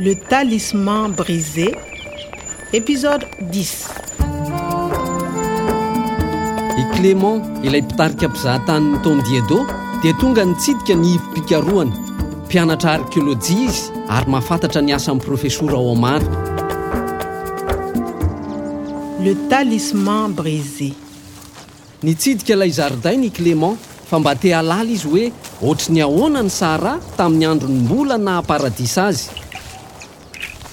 Le talisman brisé, épisode 10. I Clément, ilay mpitarika mpizahatany Don Diego, dia tonga nitsidika ny ivim-pikarohana. Mpianatra arkeolojia izy ary mahafantatra ny asan'ny Profesora Omar. Le talisman brisé. Nitsidika ilay zaridaina i Clément fa mba te hahalala izy hoe ohatry ny ahoana ny Sahara tamin'ny andron'ny mbola naha paradisa azy.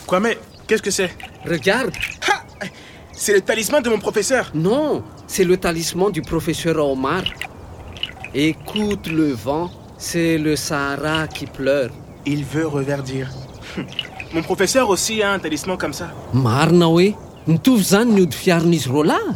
Kwame, qu'est-ce que c'est? Regarde! Ha! C'est le talisman de mon professeur! Non, c'est le talisman du professeur Omar. Écoute le vent, c'est le Sahara qui pleure. Il veut reverdir. Mon professeur aussi a un talisman comme ça. Marina hoe mitovy izany ny ody fiaron'izy roalahy?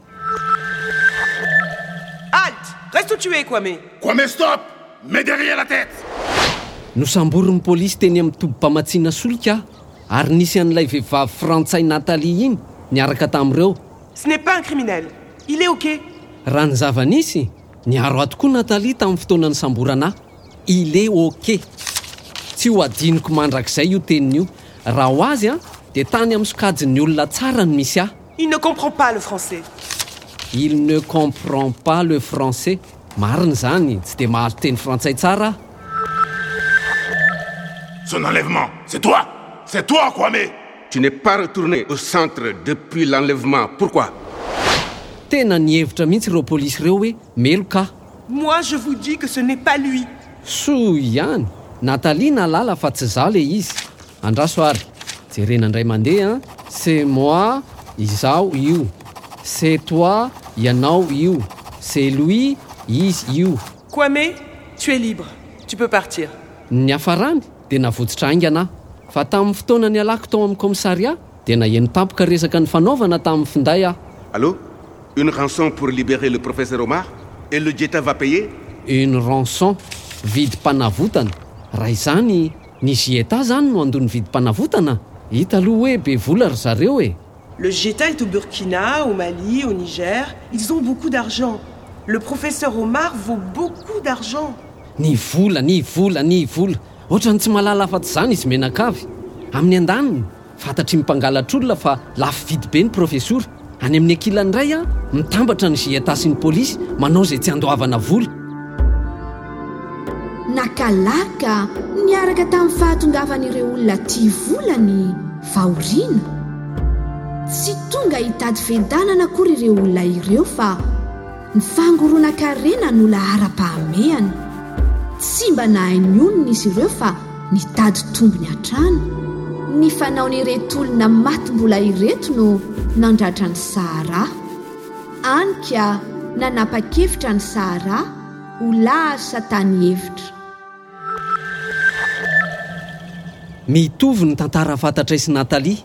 Halte! Reste ou tu es Kwame! Kwame stop! Mets derrière la tête! Nosamborin'ny polisy teny amin'ny tobim-pamatsiana solika aho ary nisy an'ilay vehivavy frantsay Nathalie iny niaraka tamin'ireo. Ce n'est pas un criminel. Il est ok. Raha ny zava-nisy, niaro ahy tokoa Nathalie tamin'ny fotoana nisamborana ahy. Il est ok. Tsy ho adinoko mandrakizay io teniny io. Raha ho azy dia tany amin'ny sokajin'ny olona tsara no misy ahy. il ne comprend pas le français il ne comprend pas le français mariny zany tsy de mahalo teny frantsay tsara son enlèvement c'est toi c'est toi Kwame tu n'es pas retourné au centre depuis l'enlèvement pourquoi tena ny hevitra mihitsy ireo polisy ireo hoe meloka moi je vous dis que ce n'est pas lui soa natalie na alàla fa tsy zaho ley izy Andraso ary jerena indray mandeha an! C'est moi, izaho io, c'est toi, ianao io, c'est lui, izy io. Kwame, tu es libre, tu peux partir. Niafarany dia navotsotra haingana aho. Fa tamin'ny fotoana nialako tao amin'ny kaomisaria dia naheno tampoka resaka nifanaovana tamin'ny finday aho. Allô? Une rançon pour liberer le professeur Omar? Et le Geta va payer? Une rançon? Vidim-panavotana? Raha izany. Ny Gieta zany no andoha nividy mpanavotana? Hita aloha hoe be vola ry zareo e! Le Gieta est au Burkina, au Mali, au Niger, ils ont beaucoup d'argent! Le professeur Omar vaut beaucoup d'argent! Ny vola, ny vola, ny vola! Ohatrany tsy mahalala afa-tsy izany izy mianakavy! Amin'ny andaniny! Fantatry ny mpangalatr'olona fa lafo vidy be ny profesora. Any amin'ny ankilany indray, mitambatra ny GIETA sy ny polisy, manao izay tsy handoavana vola. Nakalaka niaraka tamin'ny fahatongavan'ireo olona tia vola ny fahoriana. Tsy tonga hitady fiadanana akory ireo olona ireo fa. Ny fangoronan-karena no laharam-pahamehana. Tsy mba nahay nionona izy ireo fa nitady tombony hatrany. Ny fanaon'ireto olona matim-bola ireto no nandratra ny Sahara. Any ka nanapa-kevitra ny Sahara ho lahasa tany efitra. Mitovy ny tantara fantatr'Aisy Nathalie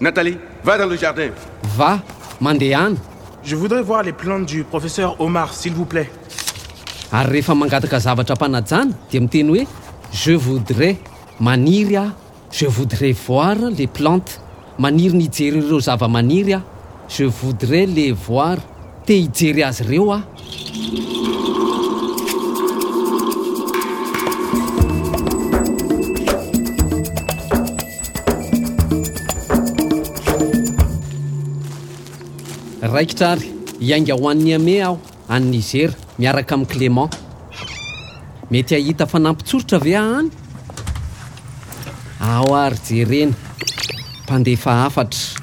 Nathalie, va dans le jardin. Va, mandehana. Je voudrais voir les plantes du professeur Omar, s'il vous plait. Ary rehefa mangataka zavatra am-panajana dia miteny hoe, Je voudrais, maniry aho, je voudrais voir les plantes, maniry ny hijery ireo zava-maniry aho, je voudrais les voir. Te hijery azy ireo aho. Raikitra ary hiainga ho any Niamey aho, any Niger, miaraka amin'i Clément. Mety hahita fanampin-tsoritra ve aho any? Ao ary jerena. Mpandefa hafatra.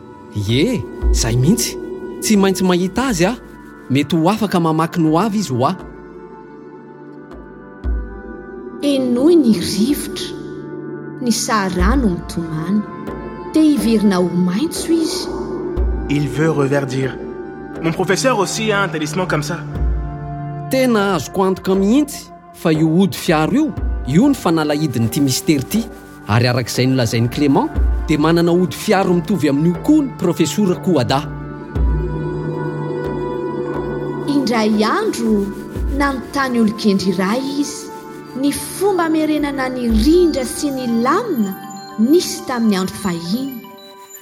Ie, zay mihitsy. Tsy maintsy mahita azy aho. Mety ho afaka mamaky ny hoavy izy ho ahy. Henoy ny rivotra, ny saharano mitomany. Te hiverina ho maitso izy. Il veut reverdire. Mon professeur aussi a un talisman comme ça. Tena azoko antoka mihitsy. Fa io ody fiharo io, io ny fanalahidin'ity Mistery ity. Ary araka izay nolazain'i Clément, dia manana ody fiharo mitovy amin'io koa ny Profesora Kouada. Indray andro, nanontany olon-kendry iray izy ny fomba amerenana ny rindra sy ny lamina nisy tamin'ny andro fahiny.